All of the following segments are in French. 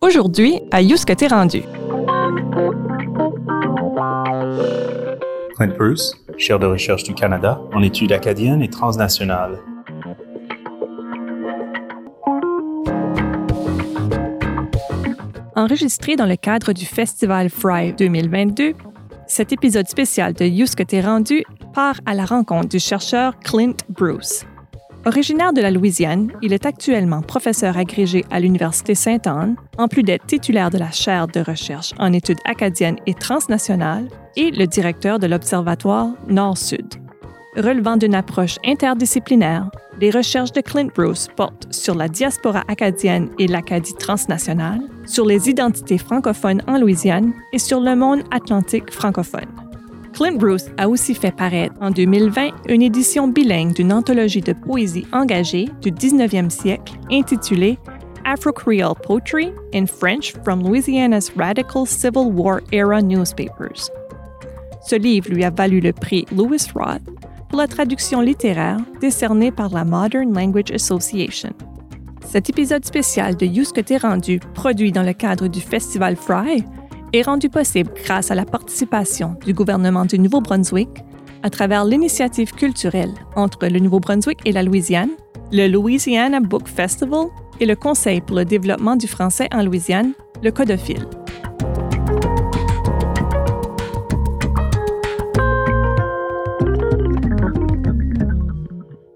Aujourd'hui, à t'es rendu. Clint Bruce, chaire de recherche du Canada en études acadiennes et transnationales. Enregistré dans le cadre du Festival Fry 2022, cet épisode spécial de Yousk t'es rendu part à la rencontre du chercheur Clint Bruce. Originaire de la Louisiane, il est actuellement professeur agrégé à l'Université Sainte-Anne, en plus d'être titulaire de la chaire de recherche en études acadiennes et transnationales et le directeur de l'Observatoire Nord-Sud. Relevant d'une approche interdisciplinaire, les recherches de Clint Bruce portent sur la diaspora acadienne et l'Acadie transnationale, sur les identités francophones en Louisiane et sur le monde atlantique francophone. Clint Bruce a aussi fait paraître en 2020 une édition bilingue d'une anthologie de poésie engagée du 19e siècle intitulée Afro-Creole Poetry in French from Louisiana's Radical Civil War Era Newspapers. Ce livre lui a valu le prix Lewis Roth pour la traduction littéraire décernée par la Modern Language Association. Cet épisode spécial de You's rendu, produit dans le cadre du Festival Fry, est rendu possible grâce à la participation du gouvernement du Nouveau-Brunswick à travers l'initiative culturelle entre le Nouveau-Brunswick et la Louisiane, le Louisiana Book Festival et le Conseil pour le développement du français en Louisiane, le Codophile.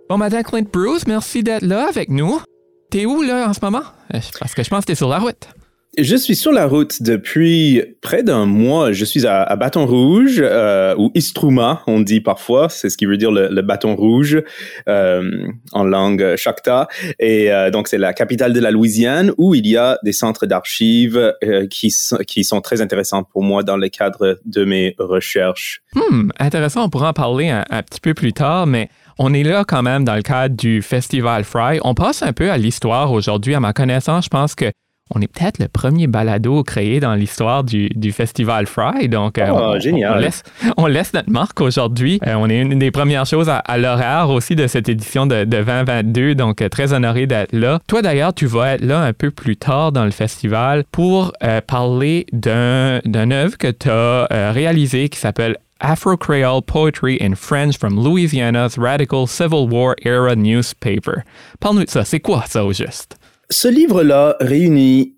Bon matin, Clint Bruce. Merci d'être là avec nous. T'es où, là, en ce moment? Euh, parce que je pense que t'es sur la route. Je suis sur la route depuis près d'un mois. Je suis à, Bâton Rouge euh, ou Istruma, on dit parfois. C'est ce qui veut dire le, bâton rouge euh, en langue Choctaw. Et euh, donc c'est la capitale de la Louisiane où il y a des centres d'archives qui, qui sont très intéressants pour moi dans le cadre de mes recherches. Hmm, intéressant. On pourra en parler un, un petit peu plus tard, mais on est là quand même dans le cadre du Festival Fry. On passe un peu à l'histoire aujourd'hui. À ma connaissance, je pense que on est peut-être le premier balado créé dans l'histoire du, Festival Fry. Donc, euh, oh, on, génial. On laisse, notre marque aujourd'hui. Euh, on est une des premières choses à, l'horaire aussi de cette édition de, 2022. Donc, euh, très honoré d'être là. Toi, d'ailleurs, tu vas être là un peu plus tard dans le festival pour parler d'un œuvre que tu as réalisé qui s'appelle Afro-Creole Poetry in French from Louisiana's Radical Civil War Era Newspaper. Parle-nous de ça. C'est quoi ça au juste? Ce livre-là réunit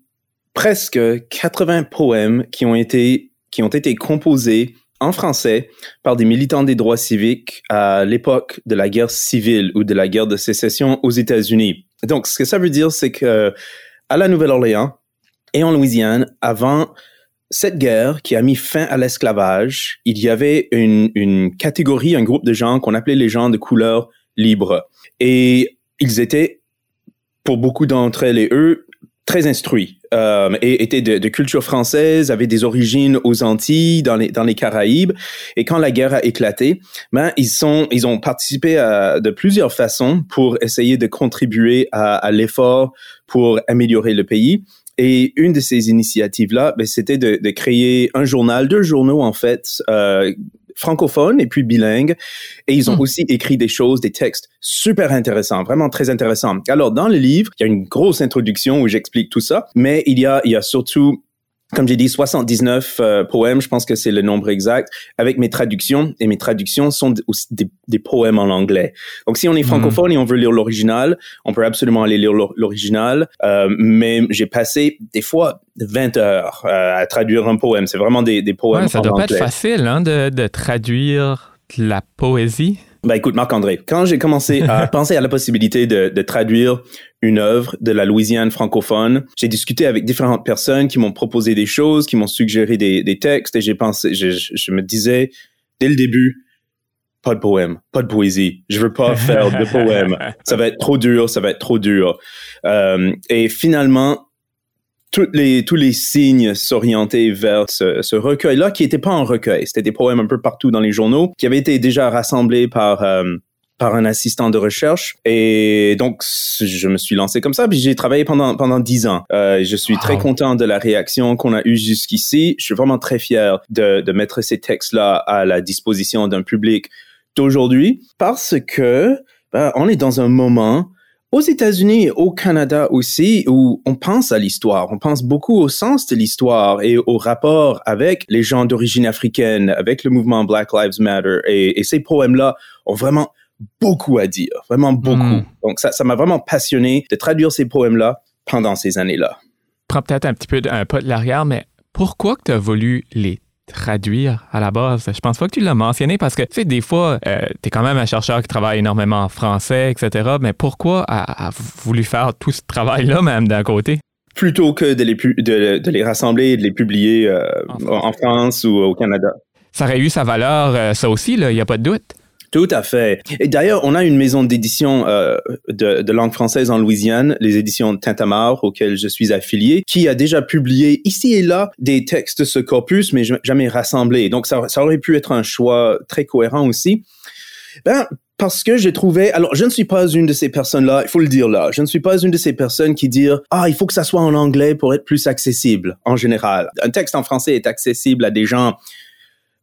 presque 80 poèmes qui ont été, qui ont été composés en français par des militants des droits civiques à l'époque de la guerre civile ou de la guerre de sécession aux États-Unis. Donc, ce que ça veut dire, c'est que à la Nouvelle-Orléans et en Louisiane, avant cette guerre qui a mis fin à l'esclavage, il y avait une, une catégorie, un groupe de gens qu'on appelait les gens de couleur libre. Et ils étaient pour beaucoup d'entre elles et eux, très instruits euh, et étaient de, de, culture française, avaient des origines aux Antilles, dans les, dans les Caraïbes. Et quand la guerre a éclaté, ben, ils, sont, ils ont participé à, de plusieurs façons pour essayer de contribuer à, à l'effort pour améliorer le pays. Et une de ces initiatives-là, ben, c'était de, de, créer un journal, deux journaux en fait, euh, francophones et puis bilingues. Et ils ont hmm. aussi écrit des choses, des textes super intéressants, vraiment très intéressants. Alors, dans le livre, il y a une grosse introduction où j'explique tout ça, mais il y a, il y a surtout comme j'ai dit, 79 euh, poèmes, je pense que c'est le nombre exact, avec mes traductions. Et mes traductions sont aussi des, poèmes en anglais. Donc, si on est hmm. francophone et on veut lire l'original, on peut absolument aller lire l'original. Euh, mais j'ai passé des fois 20 heures euh, à traduire un poème. C'est vraiment des, des poèmes ouais, ça doit pas être facile hein, de, de traduire la poésie? Bah écoute, Marc-André, quand j'ai commencé à penser à la possibilité de, de, traduire une œuvre de la Louisiane francophone, j'ai discuté avec différentes personnes qui m'ont proposé des choses, qui m'ont suggéré des, des, textes, et j'ai pensé, je, je, me disais dès le début, pas de poème, pas de poésie. Je veux pas faire de poème. Ça va être trop dur, ça va être trop dur. Euh, et finalement, les, tous les signes s'orientaient vers ce, recueil-là, qui n'était pas un recueil. C'était des poèmes un peu partout dans les journaux, qui avaient été déjà rassemblés par euh, par un assistant de recherche. Et donc, je me suis lancé comme ça. Puis j'ai travaillé pendant pendant dix ans. Euh, je suis très content de la réaction qu'on a eue jusqu'ici. Je suis vraiment très fier de, de mettre ces textes-là à la disposition d'un public d'aujourd'hui parce que ben, on est dans un moment aux États-Unis et au Canada aussi, où on pense à l'histoire, on pense beaucoup au sens de l'histoire et au rapport avec les gens d'origine africaine, avec le mouvement Black Lives Matter. Et, ces poèmes-là ont vraiment beaucoup à dire, vraiment beaucoup. Hmm. Donc ça, ça m'a vraiment passionné de traduire ces poèmes-là pendant ces années-là. Prends peut-être un petit peu un pas de l'arrière, mais pourquoi que tu as voulu les traduire à la base. Je pense pas que tu l'as mentionné parce que, tu sais, des fois, euh, tu es quand même un chercheur qui travaille énormément en français, etc. Mais pourquoi avoir voulu faire tout ce travail-là, même d'un côté? Plutôt que de les, de, les rassembler et de les publier euh, en, France. ou au Canada. Ça aurait eu sa valeur, euh, ça aussi, il n'y a pas de doute. Tout à fait. Et d'ailleurs, on a une maison d'édition euh, de, de, langue française en Louisiane, les éditions Tintamarre, auxquelles je suis affilié, qui a déjà publié ici et là des textes de ce corpus, mais jamais rassemblés. Donc, ça, ça aurait pu être un choix très cohérent aussi. Ben, parce que j'ai trouvé, alors je ne suis pas une de ces personnes-là, il faut le dire là, je ne suis pas une de ces personnes qui disent ah il faut que ça soit en anglais pour être plus accessible en général. Un texte en français est accessible à des gens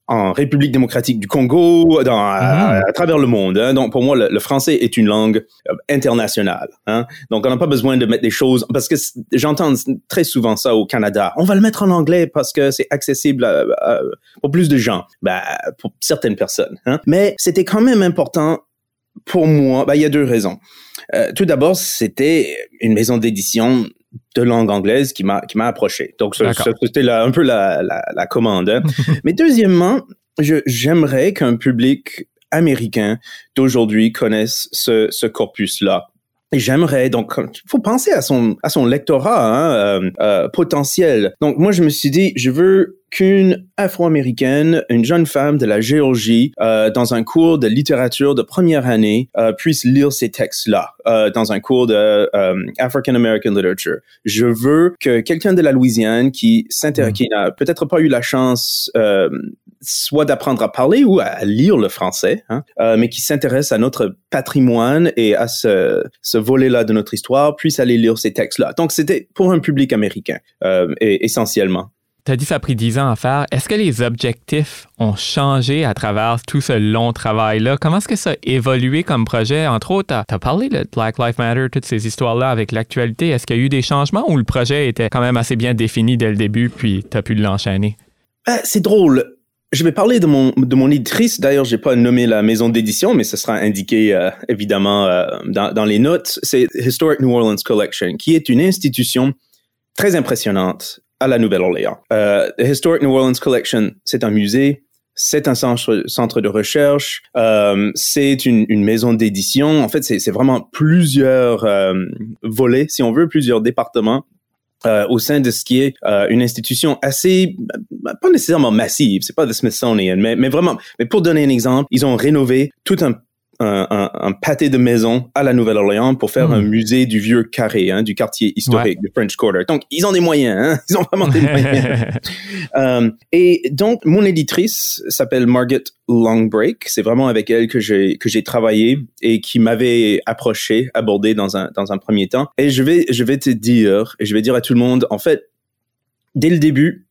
en République démocratique du Congo, dans, à, mhm. travers le monde. Hein. Donc, pour moi, le, français est une langue euh, internationale. Hein. Donc, on n'a pas besoin de mettre des choses parce que j'entends très souvent ça au Canada. On va le mettre en anglais parce que c'est accessible pour plus de gens, bah, pour certaines personnes. Hein. Mais c'était quand même important pour moi. Bah, il y a deux raisons. Euh, tout d'abord, c'était une maison d'édition de langue anglaise qui m'a qui m'a approché. Donc c'était un peu la, la, la commande. Hein. Mais deuxièmement, j'aimerais qu'un public américain d'aujourd'hui connaisse ce, ce corpus-là. Et j'aimerais donc, il faut penser à son à son lectorat hein, euh, euh, potentiel. Donc moi je me suis dit, je veux qu'une Afro-américaine, une jeune femme de la Géorgie, euh, dans un cours de littérature de première année, euh, puisse lire ces textes-là euh, dans un cours de African American Literature. Je veux que quelqu'un de la Louisiane qui s'intéresse, mm. qui n'a peut-être pas eu la chance soit d'apprendre à parler ou à lire le français, hein, euh, mais qui s'intéresse à notre patrimoine et à ce, ce volet-là de notre histoire, puisse aller lire ces textes-là. Donc c'était pour un public américain et, essentiellement. Tu as dit que ça a pris 10 ans à faire. Est-ce que les objectifs ont changé à travers tout ce long travail-là? Comment est-ce que ça a évolué comme projet? Entre autres, tu as, parlé de Black Lives Matter, toutes ces histoires-là avec l'actualité. Est-ce qu'il y a eu des changements ou le projet était quand même assez bien défini dès le début puis tu as pu l'enchaîner? Ben, c'est drôle. Je vais parler de mon, de mon éditrice. D'ailleurs, j'ai pas nommé la maison d'édition, mais ce sera indiqué euh, évidemment euh, dans, dans les notes. C'est Historic New Orleans Collection, qui est une institution très impressionnante à la Nouvelle-Orléans. Euh, The Historic New Orleans Collection, c'est un musée, c'est un centre, de recherche, euh, c'est une, une, maison d'édition. En fait, c'est vraiment plusieurs euh, volets, si on veut, plusieurs départements euh, au sein de ce qui est euh, une institution assez, pas nécessairement massive, c'est pas le Smithsonian, mais, mais vraiment, mais pour donner un exemple, ils ont rénové tout un un, un, pâté de maison à la Nouvelle-Orléans pour faire un hmm. musée du vieux carré, hein, du quartier historique du French Quarter. Donc, ils ont des moyens, hein? ils ont vraiment des moyens. euh, et donc, mon éditrice s'appelle Margaret Longbreak. C'est vraiment avec elle que j'ai que j'ai travaillé et qui m'avait approché, abordé dans un dans un premier temps. Et je vais je vais te dire et je vais dire à tout le monde, en fait, dès le début,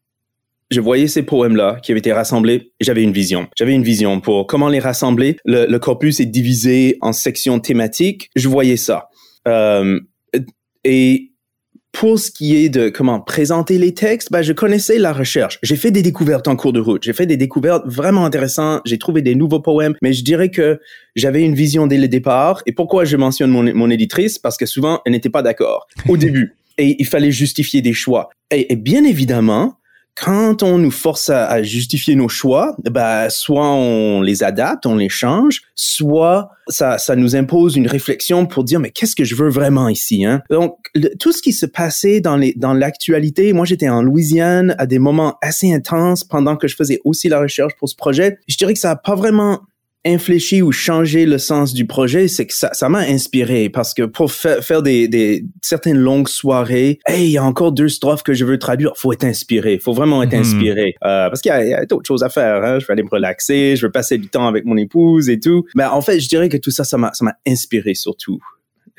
je voyais ces poèmes-là qui avaient été rassemblés, j'avais une vision. J'avais une vision pour comment les rassembler. Le, corpus est divisé en sections thématiques. Je voyais ça. Euh, et pour ce qui est de comment présenter les textes, bah, je connaissais la recherche. J'ai fait des découvertes en cours de route. J'ai fait des découvertes vraiment intéressantes. J'ai trouvé des nouveaux poèmes, mais je dirais que j'avais une vision dès le départ. Et pourquoi je mentionne mon, mon éditrice? Parce que souvent, elle n'était pas d'accord au début. Et il fallait justifier des choix. et bien évidemment, quand on nous force à, justifier nos choix, bah, soit on les adapte, on les change, soit ça, ça nous impose une réflexion pour dire mais qu'est-ce que je veux vraiment ici hein? Donc tout ce qui se passait dans les dans l'actualité, moi j'étais en Louisiane à des moments assez intenses pendant que je faisais aussi la recherche pour ce projet. Je dirais que ça a pas vraiment infléchi ou changer le sens du projet, c'est que ça, ça m'a inspiré parce que pour faire des, des certaines longues soirées, hey, il y a encore deux strophes que je veux traduire, faut être inspiré, faut vraiment être mhm. inspiré euh, parce qu'il y a, d'autres choses à faire. Hein? Je veux aller me relaxer, je veux passer du temps avec mon épouse et tout. Mais en fait, je dirais que tout ça, ça m'a, ça m'a inspiré surtout.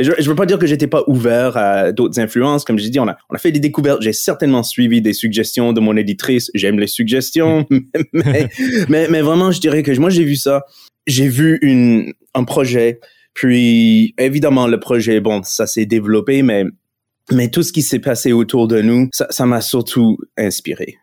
je, je veux pas dire que j'étais pas ouvert à d'autres influences. Comme j'ai dit, on a, on a fait des découvertes. J'ai certainement suivi des suggestions de mon éditrice. J'aime les suggestions. mais, mais, mais, vraiment, je dirais que moi, j'ai vu ça j'ai vu une, un projet, Puis, évidemment, le projet, bon, ça s'est développé, mais, mais tout ce qui s'est passé autour de nous, ça m'a surtout inspiré.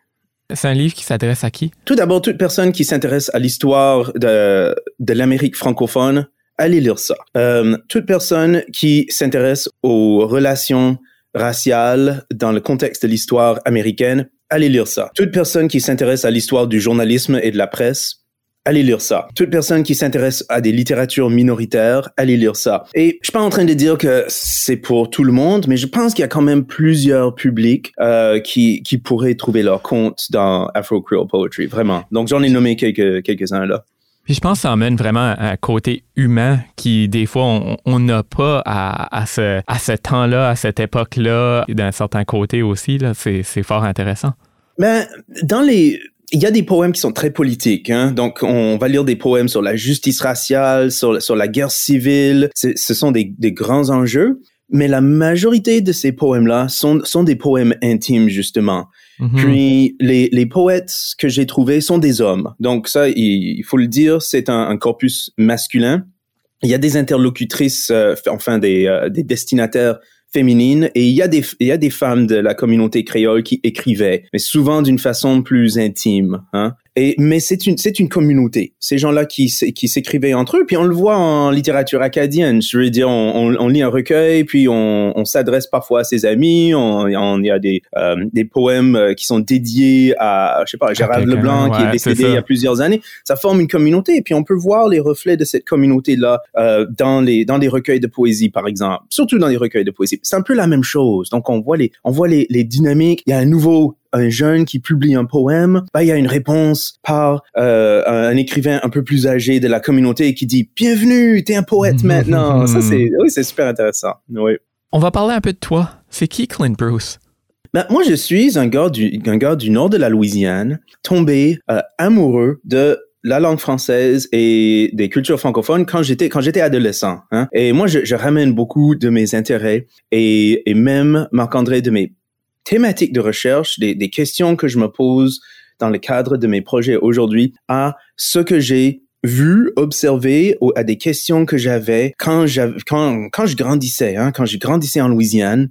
C'est un livre qui s'adresse à qui? Tout d'abord, toute personne qui s'intéresse à l'histoire de, de l'Amérique francophone, allez lire ça. Euh, toute personne qui s'intéresse aux relations raciales dans le contexte de l'histoire américaine, allez lire ça. Toute personne qui s'intéresse à l'histoire du journalisme et de la presse, allez lire ça. Toute personne qui s'intéresse à des littératures minoritaires, allez lire ça. Et je suis pas en train de dire que c'est pour tout le monde, mais je pense qu'il y a quand même plusieurs publics euh, qui, qui pourraient trouver leur compte dans Afro-Creole Poetry, vraiment. Donc j'en ai nommé quelques, quelques-uns là. Puis je pense que ça amène vraiment un côté humain qui, des fois, on n'a pas à, à, ce, à ce temps-là, à cette époque-là, d'un certain côté aussi. Là, c'est, c'est fort intéressant. Ben, dans les il y a des poèmes qui sont très politiques. Hein? Donc, on va lire des poèmes sur la justice raciale, sur, sur la guerre civile. Ce sont des, des, grands enjeux. Mais la majorité de ces poèmes-là sont, sont des poèmes intimes, justement. Mm-hmm. Puis, les, les poètes que j'ai trouvés sont des hommes. Donc, ça, il, faut le dire, c'est un, un, corpus masculin. Il y a des interlocutrices, euh, enfin, des, euh, des destinataires féminine et il y a des il y a des femmes de la communauté créole qui écrivaient mais souvent d'une façon plus intime hein et mais c'est une c'est une communauté. Ces gens-là qui qui s'écrivaient entre eux, puis on le voit en littérature acadienne. Je veux dire, on, on, lit un recueil, puis on, on s'adresse parfois à ses amis. On, il y a des euh, des poèmes euh, qui sont dédiés à je sais pas Gérald Leblanc qui est décédé il y a plusieurs années. Ça forme une communauté, et puis on peut voir les reflets de cette communauté là euh, dans les dans les recueils de poésie par exemple, surtout dans les recueils de poésie. C'est un peu la même chose. Donc on voit les on voit les les dynamiques. Il y a un nouveau un jeune qui publie un poème, bah, il y a une réponse par euh, un écrivain un peu plus âgé de la communauté qui dit Bienvenue, t'es un poète maintenant. Ça, c'est oui, c'est super intéressant. Oui. On va parler un peu de toi. C'est qui Clint Bruce? Ben, moi, je suis un gars, du, un gars du nord de la Louisiane, tombé euh, amoureux de la langue française et des cultures francophones quand j'étais quand j'étais adolescent. Hein. Et moi, je, je, ramène beaucoup de mes intérêts et, et même Marc-André de mes thématiques de recherche, des, des questions que je me pose dans le cadre de mes projets aujourd'hui à ce que j'ai vu, observé ou à des questions que j'avais quand, quand, quand je grandissais, hein, quand je grandissais en Louisiane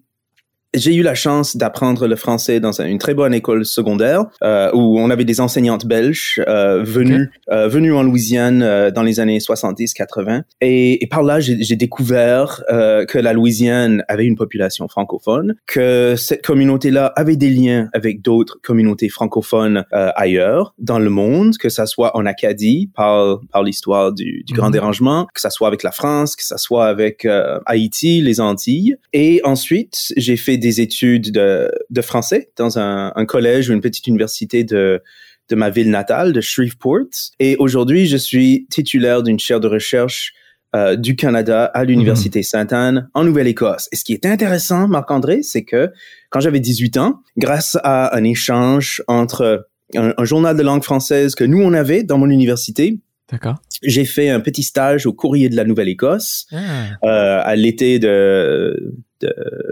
j'ai eu la chance d'apprendre le français dans une très bonne école secondaire euh, où on avait des enseignantes belges euh, venues euh, venues en Louisiane dans les années 70-80 et, et, par là j'ai découvert que la Louisiane avait une population francophone, que cette communauté-là avait des liens avec d'autres communautés francophones ailleurs dans le monde, que ça soit en Acadie par par l'histoire du, du Grand mhm. Dérangement, que ça soit avec la France, que ça soit avec Haïti, les Antilles. Et ensuite j'ai fait des études de, de français dans un, un, collège ou une petite université de, de ma ville natale, de Shreveport. Et aujourd'hui, je suis titulaire d'une chaire de recherche euh, du Canada à l'Université mm Sainte-Anne en Nouvelle-Écosse. Et ce qui est intéressant, Marc-André, c'est que quand j'avais 18 ans, grâce à un échange entre un, un, journal de langue française que nous, on avait dans mon université, D'accord. J'ai fait un petit stage au Courrier de la Nouvelle-Écosse ah. euh, à l'été de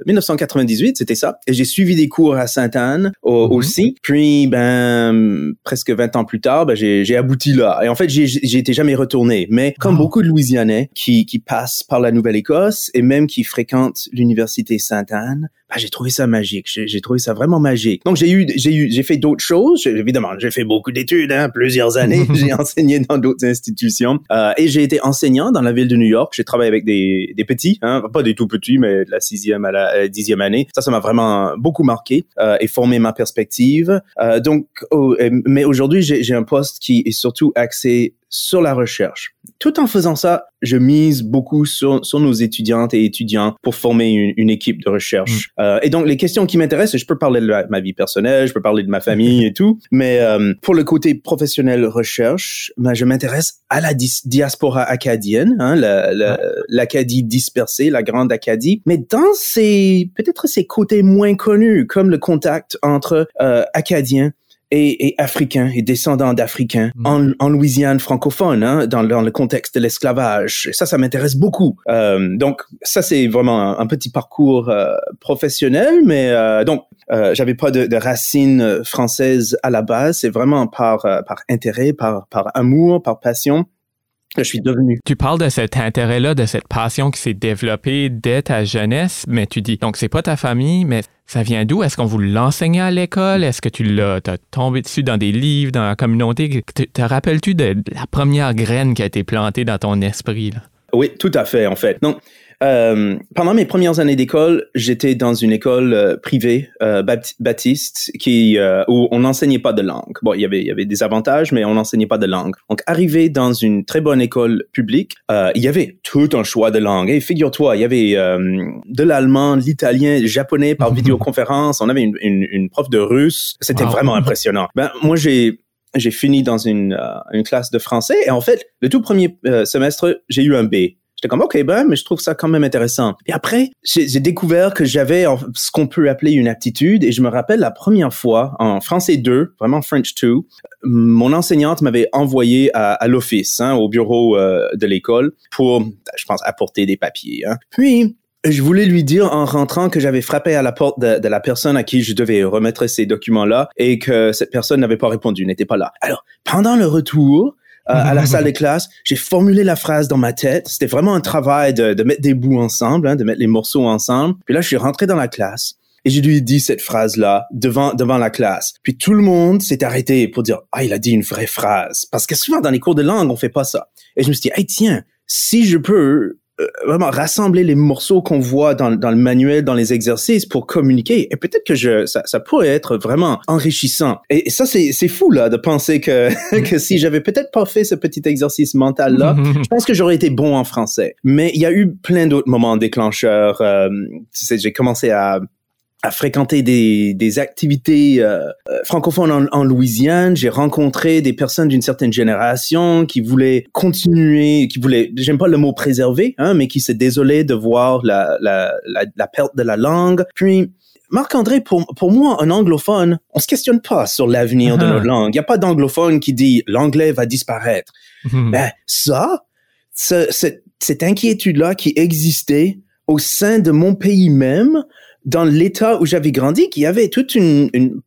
1998, c'était ça. Et j'ai suivi des cours à Sainte-Anne mhm. aussi. Puis, ben, presque 20 ans plus tard, ben, j'ai abouti là. Et en fait, j'ai été jamais retourné. Mais comme beaucoup de Louisianais qui, qui passent par la Nouvelle-Écosse et même qui fréquentent l'université Sainte-Anne, ben, j'ai trouvé ça magique. J'ai trouvé ça vraiment magique. Donc, j'ai eu, j'ai eu, j'ai fait d'autres choses. Évidemment, j'ai fait beaucoup d'études, hein, plusieurs années. j'ai enseigné dans d'autres institutions. Euh, et j'ai été enseignant dans la ville de New York. J'ai travaillé avec des, des petits, hein, pas des tout petits, mais de la sixième à la euh, dixième année. Ça, ça m'a vraiment beaucoup marqué euh, et formé ma perspective. Euh, donc, oh, mais aujourd'hui, j'ai un poste qui est surtout axé sur la recherche. Tout en faisant ça, je mise beaucoup sur, sur nos étudiantes et étudiants pour former une, une équipe de recherche. Mm. Euh, et donc, les questions qui m'intéressent, je peux parler de ma vie personnelle, je peux parler de ma famille et tout, mais euh, pour le côté professionnel recherche, ben, je m'intéresse à la diaspora acadienne, hein, l'Acadie dispersée, la grande Acadie, mais dans ces, peut-être ces côtés moins connus, comme le contact entre euh, Acadiens et, et africains et descendants d'Africains mm. en, en, Louisiane francophone, hein, dans, dans, le contexte de l'esclavage. Ça, ça m'intéresse beaucoup. Euh, donc, ça, c'est vraiment un, petit parcours euh, professionnel, mais euh, donc, euh, j'avais pas de, de, racines françaises à la base. C'est vraiment par, euh, par intérêt, par, par amour, par passion. Que je suis devenu. Tu parles de cet intérêt-là, de cette passion qui s'est développée dès ta jeunesse, mais tu dis, donc c'est pas ta famille, mais ça vient d'où? Est-ce qu'on vous l'enseignait à l'école? Est-ce que tu l'as tombé dessus dans des livres, dans la communauté? Te, te rappelles-tu de la première graine qui a été plantée dans ton esprit? Là? Oui, tout à fait, en fait. Donc, euh, pendant mes premières années d'école, j'étais dans une école euh, privée euh, baptiste qui euh, où on n'enseignait pas de langue. Bon, il y avait il y avait des avantages, mais on n'enseignait pas de langue. Donc, arrivé dans une très bonne école publique, euh, il y avait tout un choix de langue. Et figure-toi, il y avait de l'allemand, l'italien, le japonais par vidéoconférence. On avait une, une, une prof de russe. C'était wow. vraiment impressionnant. Ben, moi, j'ai j'ai fini dans une, une classe de français et en fait, le tout premier semestre, j'ai eu un B. J'étais comme, OK, ben, mais je trouve ça quand même intéressant. Et après, j'ai découvert que j'avais ce qu'on peut appeler une aptitude. Et je me rappelle la première fois, en français 2, vraiment French 2, mon enseignante m'avait envoyé à, l'office, hein, au bureau euh, de l'école, pour, je pense, apporter des papiers. Hein. Puis, je voulais lui dire en rentrant que j'avais frappé à la porte de, la personne à qui je devais remettre ces documents-là et que cette personne n'avait pas répondu, n'était pas là. Alors, pendant le retour, euh, à la salle de classe, j'ai formulé la phrase dans ma tête. C'était vraiment un travail de, de mettre des bouts ensemble, hein, de mettre les morceaux ensemble. Puis là, je suis rentré dans la classe et je lui ai dit cette phrase-là devant devant la classe. Puis tout le monde s'est arrêté pour dire ah il a dit une vraie phrase parce que souvent dans les cours de langue on fait pas ça. Et je me suis dit hey tiens si je peux vraiment rassembler les morceaux qu'on voit dans, dans, le manuel, dans les exercices pour communiquer. Et peut-être que je, ça, ça, pourrait être vraiment enrichissant. Et, ça, c'est, c'est fou, là, de penser que, que si j'avais peut-être pas fait ce petit exercice mental-là, je pense que j'aurais été bon en français. Mais il y a eu plein d'autres moments déclencheurs. Euh, tu sais, j'ai commencé à à fréquenter des, des activités euh, francophones en, en Louisiane. J'ai rencontré des personnes d'une certaine génération qui voulaient continuer, qui voulaient, j'aime pas le mot préserver, hein, mais qui se désolaient de voir la, la, la, la perte de la langue. Puis, Marc-André, pour, pour moi, un anglophone, on se questionne pas sur l'avenir uh -huh. de notre langue. Il n'y a pas d'anglophone qui dit l'anglais va disparaître. Mm Ben, ça, ce, cette, cette inquiétude-là qui existait au sein de mon pays même, dans l'État où j'avais grandi, qu'il y avait toute une, une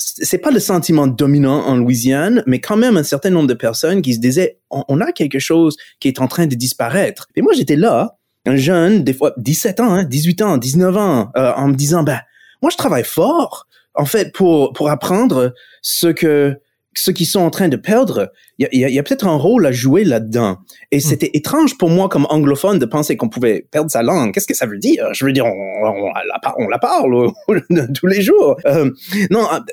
c'est pas le sentiment dominant en Louisiane, mais quand même un certain nombre de personnes qui se disaient on, a quelque chose qui est en train de disparaître. Et moi j'étais là, un jeune, des fois 17 ans, hein, 18 ans, 19 ans, euh, en me disant ben moi je travaille fort en fait pour pour apprendre ce que ceux qui sont en train de perdre, il y a, y a peut-être un rôle à jouer là-dedans. Et mm. c'était étrange pour moi comme anglophone de penser qu'on pouvait perdre sa langue. Qu'est-ce que ça veut dire? Je veux dire, on, on, la, on la, parle tous les jours. Euh, non, ah,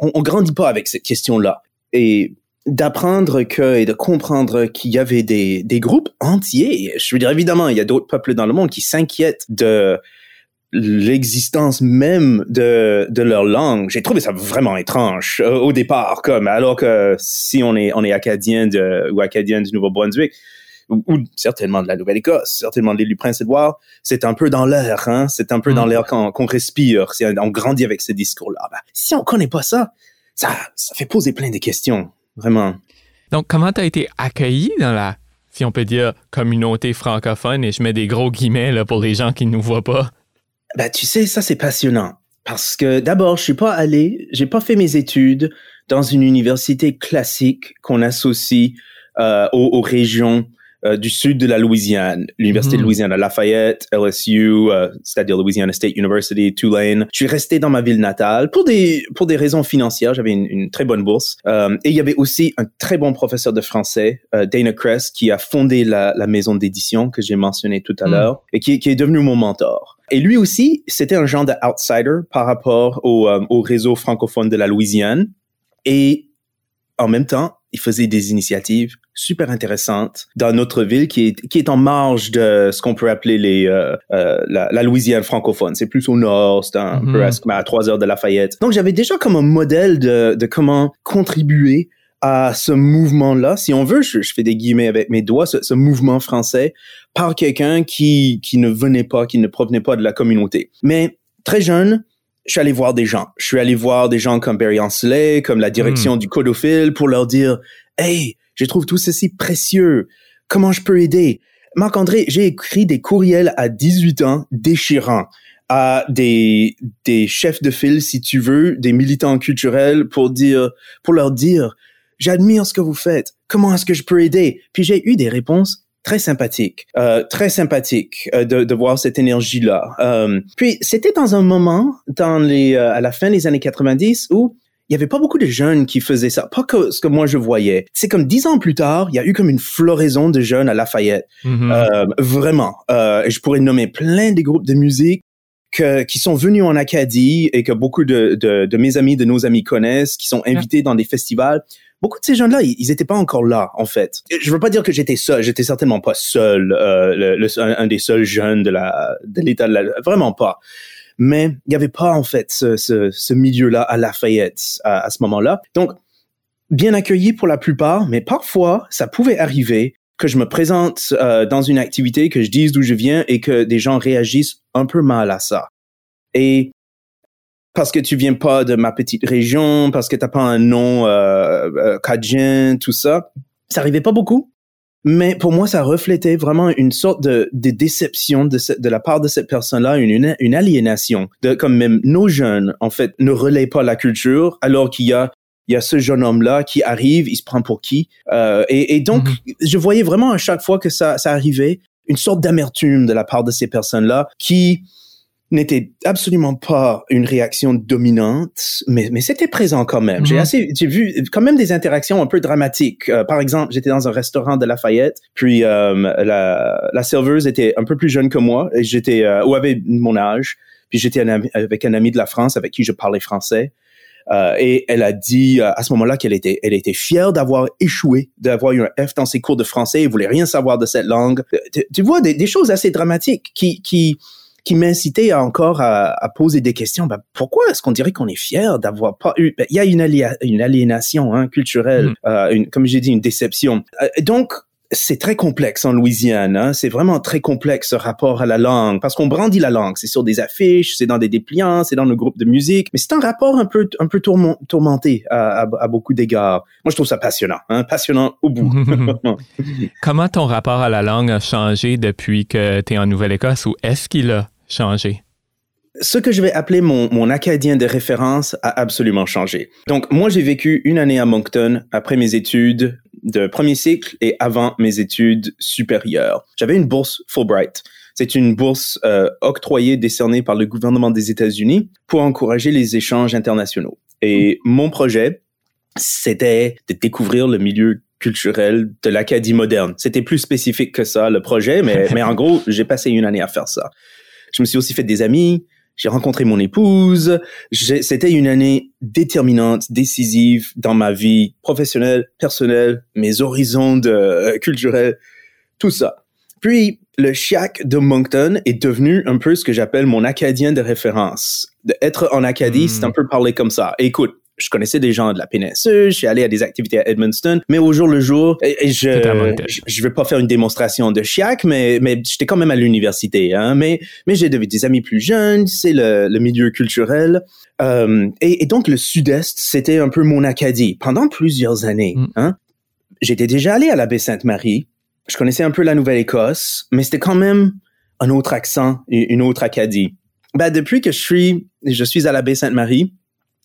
on, on grandit pas avec cette question-là. Et d'apprendre que et de comprendre qu'il y avait des, des groupes entiers. Je veux dire, évidemment, il y a d'autres peuples dans le monde qui s'inquiètent de l'existence même de, de leur langue. J'ai trouvé ça vraiment étrange euh, au départ, comme alors que si on est on est acadien de, ou acadien du Nouveau-Brunswick ou, ou, certainement de la Nouvelle-Écosse, certainement de l'île du Prince-Édouard, c'est un peu dans l'air, hein. C'est un peu dans l'air qu'on qu respire. Si on grandit avec ce discours-là. Ben, si on connaît pas ça, ça ça fait poser plein de questions, vraiment. Donc, comment tu as été accueilli dans la si on peut dire communauté francophone et je mets des gros guillemets là pour les gens qui ne nous voient pas? Bah, tu sais, ça, c'est passionnant. Parce que d'abord, je suis pas allé, j'ai pas fait mes études dans une université classique qu'on associe euh, aux, aux, régions euh, du sud de la Louisiane, l'Université mmh. de Louisiane à Lafayette, LSU, euh, c'est-à-dire Louisiana State University, Tulane. Je suis resté dans ma ville natale pour des pour des raisons financières. J'avais une, une, très bonne bourse euh, et il y avait aussi un très bon professeur de français, euh, Dana Kress, qui a fondé la, la maison d'édition que j'ai mentionné tout à mmh. l'heure et qui, qui est devenu mon mentor. Et lui aussi, c'était un genre d'outsider par rapport au, euh, au réseau francophone de la Louisiane. Et en même temps, il faisait des initiatives super intéressantes dans notre ville qui est, qui est en marge de ce qu'on peut appeler les, euh, euh, la, la, Louisiane francophone. C'est plus au nord, c'est un -hmm. peu à trois heures de Lafayette. Donc j'avais déjà comme un modèle de, de comment contribuer à ce mouvement-là, si on veut, je, je, fais des guillemets avec mes doigts, ce, ce mouvement français par quelqu'un qui, qui ne venait pas, qui ne provenait pas de la communauté. Mais très jeune, je suis allé voir des gens. Je suis allé voir des gens comme Barry Ancelet, comme la direction mm. du Codophile pour leur dire, hey, je trouve tout ceci précieux. Comment je peux aider? Marc-André, j'ai écrit des courriels à 18 ans déchirants à des, des chefs de file, si tu veux, des militants culturels pour dire, pour leur dire, j'admire ce que vous faites. Comment est-ce que je peux aider? Puis j'ai eu des réponses très sympathiques, euh, très sympathiques euh, de, de voir cette énergie-là. Euh, puis c'était dans un moment, dans les, euh, à la fin des années 90, où il y avait pas beaucoup de jeunes qui faisaient ça, pas que ce que moi je voyais. C'est comme dix ans plus tard, il y a eu comme une floraison de jeunes à Lafayette. Euh, vraiment. Euh, et je pourrais nommer plein des groupes de musique que, qui sont venus en Acadie et que beaucoup de, de, de mes amis, de nos amis connaissent, qui sont invités dans des festivals. Beaucoup de ces jeunes-là, ils n'étaient pas encore là, en fait. Je veux pas dire que j'étais seul. J'étais certainement pas seul, euh, un, des seuls jeunes de la de l'État vraiment pas. Mais il n'y avait pas en fait ce milieu-là à Lafayette à, à ce moment-là. Donc bien accueilli pour la plupart, mais parfois ça pouvait arriver que je me présente euh, dans une activité, que je dise d'où je viens et que des gens réagissent un peu mal à ça. Et parce que tu viens pas de ma petite région, parce que t'as pas un nom euh, euh, cadien, tout ça, ça arrivait pas beaucoup. Mais pour moi, ça reflétait vraiment une sorte de, de déception de, ce- de la part de cette personne-là, une, une, une aliénation. De, comme même nos jeunes, en fait, ne relaient pas la culture, alors qu'il y a il y a ce jeune homme-là qui arrive, il se prend pour qui. Euh, et, et donc, je voyais vraiment à chaque fois que ça, ça arrivait, une sorte d'amertume de la part de ces personnes-là qui n'était absolument pas une réaction dominante, mais, mais c'était présent quand même. J'ai Mhm. assez, j'ai vu quand même des interactions un peu dramatiques. Euh, par exemple, j'étais dans un restaurant de Lafayette, puis euh, la, la serveuse était un peu plus jeune que moi, et j'étais euh, ou avait mon âge, puis j'étais avec un ami de la France avec qui je parlais français. Euh, et elle a dit euh, à ce moment-là qu'elle était, elle était fière d'avoir échoué, d'avoir eu un F dans ses cours de français. Elle voulait rien savoir de cette langue. Euh, Tu, tu vois des, des choses assez dramatiques qui, qui, qui m'incitaient à encore à, à poser des questions. Ben, pourquoi est-ce qu'on dirait qu'on est fier d'avoir pas eu ben, Il y a une, alia- une aliénation hein, culturelle, Mm. euh, une, comme j'ai dit, une déception. Euh, donc c'est très complexe en Louisiane. Hein? C'est vraiment très complexe ce rapport à la langue parce qu'on brandit la langue. C'est sur des affiches, c'est dans des dépliants, c'est dans le groupe de musique, mais c'est un rapport un peu un peu tourmen- tourmenté à, à, à beaucoup d'égards. Moi, je trouve ça passionnant, hein? passionnant au bout. Comment ton rapport à la langue a changé depuis que tu es en Nouvelle-Écosse ou est-ce qu'il a changé? ce que je vais appeler mon, mon acadien de référence a absolument changé. Donc, moi, j'ai vécu une année à Moncton après mes études de premier cycle et avant mes études supérieures. J'avais une bourse Fulbright. C'est une bourse euh, octroyée, décernée par le gouvernement des États-Unis pour encourager les échanges internationaux. Et mon projet, c'était de découvrir le milieu culturel de l'Acadie moderne. C'était plus spécifique que ça, le projet, mais, mais en gros, j'ai passé une année à faire ça. Je me suis aussi fait des amis, j'ai rencontré mon épouse. C'était une année déterminante, décisive dans ma vie professionnelle, personnelle, mes horizons de, euh, culturels, tout ça. Puis, le chiac de Moncton est devenu un peu ce que j'appelle mon acadien de référence. De être en Acadie, c'est un peu parler comme ça. Écoute, je connaissais des gens de la péninsule, je suis allé à des activités à Edmundston, mais au jour le jour, et, et je, je, je vais pas faire une démonstration de chiac, mais, mais j'étais quand même à l'université, hein, mais, mais j'ai des amis plus jeunes, c'est le, le milieu culturel, euh, et, et donc le sud-est, c'était un peu mon Acadie pendant plusieurs années, Mm. hein. J'étais déjà allé à la baie Sainte-Marie, je connaissais un peu la Nouvelle-Écosse, mais c'était quand même un autre accent, une autre Acadie. Ben, depuis que je suis, je suis à la baie Sainte-Marie,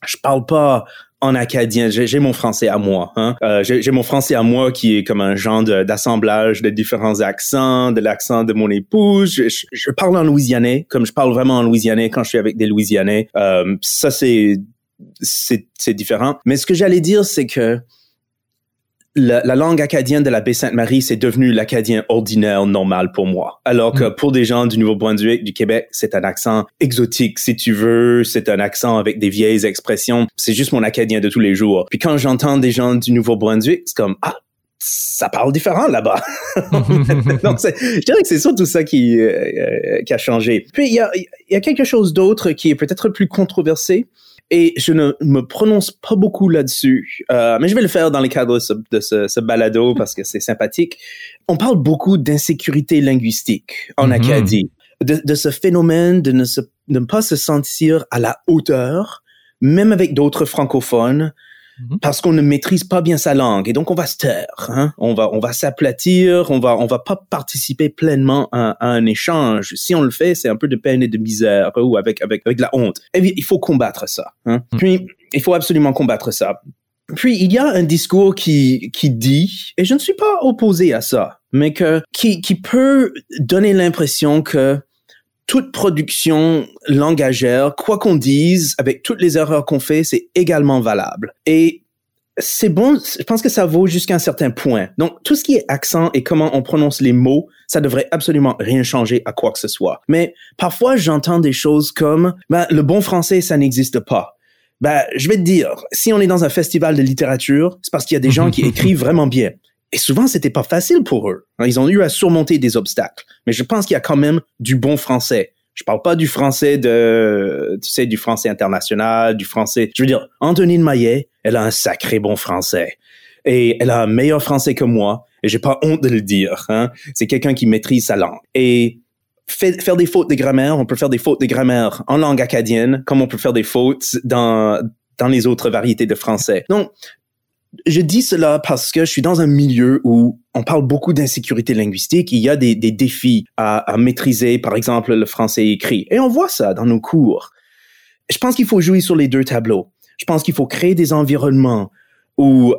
je parle pas en acadien. J'ai mon français à moi. Hein? Euh, J'ai mon français à moi qui est comme un genre d'assemblage de, différents accents, de l'accent de mon épouse. Je, je- parle en louisianais, comme je parle vraiment en louisianais quand je suis avec des louisianais. Euh, ça, c'est c'est différent. Mais ce que j'allais dire, c'est que la, la langue acadienne de la baie Sainte-Marie, c'est devenu l'acadien ordinaire normal pour moi. Alors que pour des gens du Nouveau-Brunswick, du Québec, c'est un accent exotique, si tu veux. C'est un accent avec des vieilles expressions. C'est juste mon acadien de tous les jours. Puis quand j'entends des gens du Nouveau-Brunswick, c'est comme, ah, ça parle différent là-bas. Donc, je dirais que c'est surtout ça qui, euh, euh, qui a changé. Puis, il y a, il y a quelque chose d'autre qui est peut-être plus controversé. Et je ne me prononce pas beaucoup là-dessus, euh, mais je vais le faire dans le cadre de ce, de ce, ce balado parce que c'est sympathique. On parle beaucoup d'insécurité linguistique en Mhm. Acadie, de, de ce phénomène de ne, se, de ne pas se sentir à la hauteur, même avec d'autres francophones, Mhm. parce qu'on ne maîtrise pas bien sa langue et donc on va se taire, hein? on va on va s'aplatir, on va on va pas participer pleinement à, à un échange. Si on le fait, c'est un peu de peine et de misère ou avec avec avec de la honte. Et puis, il faut combattre ça. Hein? Mm. Puis il faut absolument combattre ça. Puis il y a un discours qui qui dit, et je ne suis pas opposé à ça, mais que qui qui peut donner l'impression que toute production langagère, quoi qu'on dise, avec toutes les erreurs qu'on fait, c'est également valable. Et c'est bon, je pense que ça vaut jusqu'à un certain point. Donc, tout ce qui est accent et comment on prononce les mots, ça devrait absolument rien changer à quoi que ce soit. Mais parfois, j'entends des choses comme, ben, le bon français, ça n'existe pas. Ben, je vais te dire, si on est dans un festival de littérature, c'est parce qu'il y a des gens qui écrivent vraiment bien. Et souvent, c'était pas facile pour eux. Ils ont eu à surmonter des obstacles. Mais je pense qu'il y a quand même du bon français. Je parle pas du français de, tu sais, du français international, du français. Je veux dire, Antonine Maillet, elle a un sacré bon français. Et elle a un meilleur français que moi. Et j'ai pas honte de le dire. Hein. C'est quelqu'un qui maîtrise sa langue. Et faire des fautes de grammaire, on peut faire des fautes de grammaire en langue acadienne, comme on peut faire des fautes dans dans les autres variétés de français. Donc, je dis cela parce que je suis dans un milieu où on parle beaucoup d'insécurité linguistique. Il y a des, défis à, maîtriser, par exemple, le français écrit. Et on voit ça dans nos cours. Je pense qu'il faut jouer sur les deux tableaux. Je pense qu'il faut créer des environnements où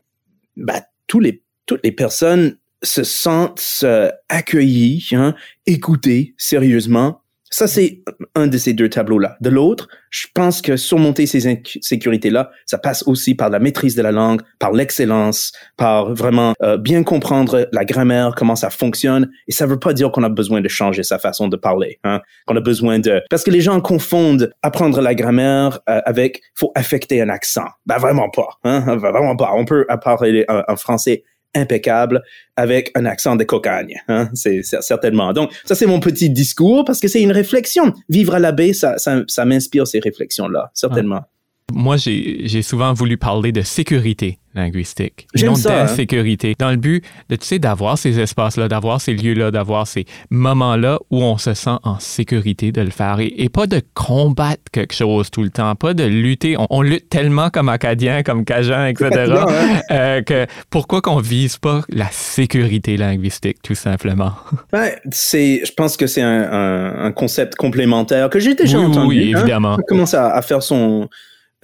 bah, tous les, toutes les personnes se sentent euh, accueillies, hein, écoutées sérieusement ça, c'est un de ces deux tableaux-là. De l'autre, je pense que surmonter ces insécurités-là, ça passe aussi par la maîtrise de la langue, par l'excellence, par vraiment euh, bien comprendre la grammaire, comment ça fonctionne. Et ça veut pas dire qu'on a besoin de changer sa façon de parler, hein? qu'on a besoin de... Parce que les gens confondent apprendre la grammaire euh, avec faut affecter un accent. Ben vraiment pas, hein? vraiment pas. On peut parler un français impeccable avec un accent de cocagne. Hein? C'est certainement. Donc, ça, c'est mon petit discours parce que c'est une réflexion. Vivre à la ça, ça, ça m'inspire ces réflexions-là, certainement. Moi, j'ai souvent voulu parler de sécurité linguistique, non hein. d'insécurité, dans le but de, tu sais, d'avoir ces espaces-là, d'avoir ces lieux-là, d'avoir ces moments-là où on se sent en sécurité de le faire et, pas de combattre quelque chose tout le temps, pas de lutter. On, lutte tellement comme Acadiens, comme Cajun, etc., hein. euh, que pourquoi qu'on vise pas la sécurité linguistique, tout simplement? Ben, c'est, je pense que c'est un, concept complémentaire que j'ai déjà entendu. Oui, hein. évidemment. On commence à faire son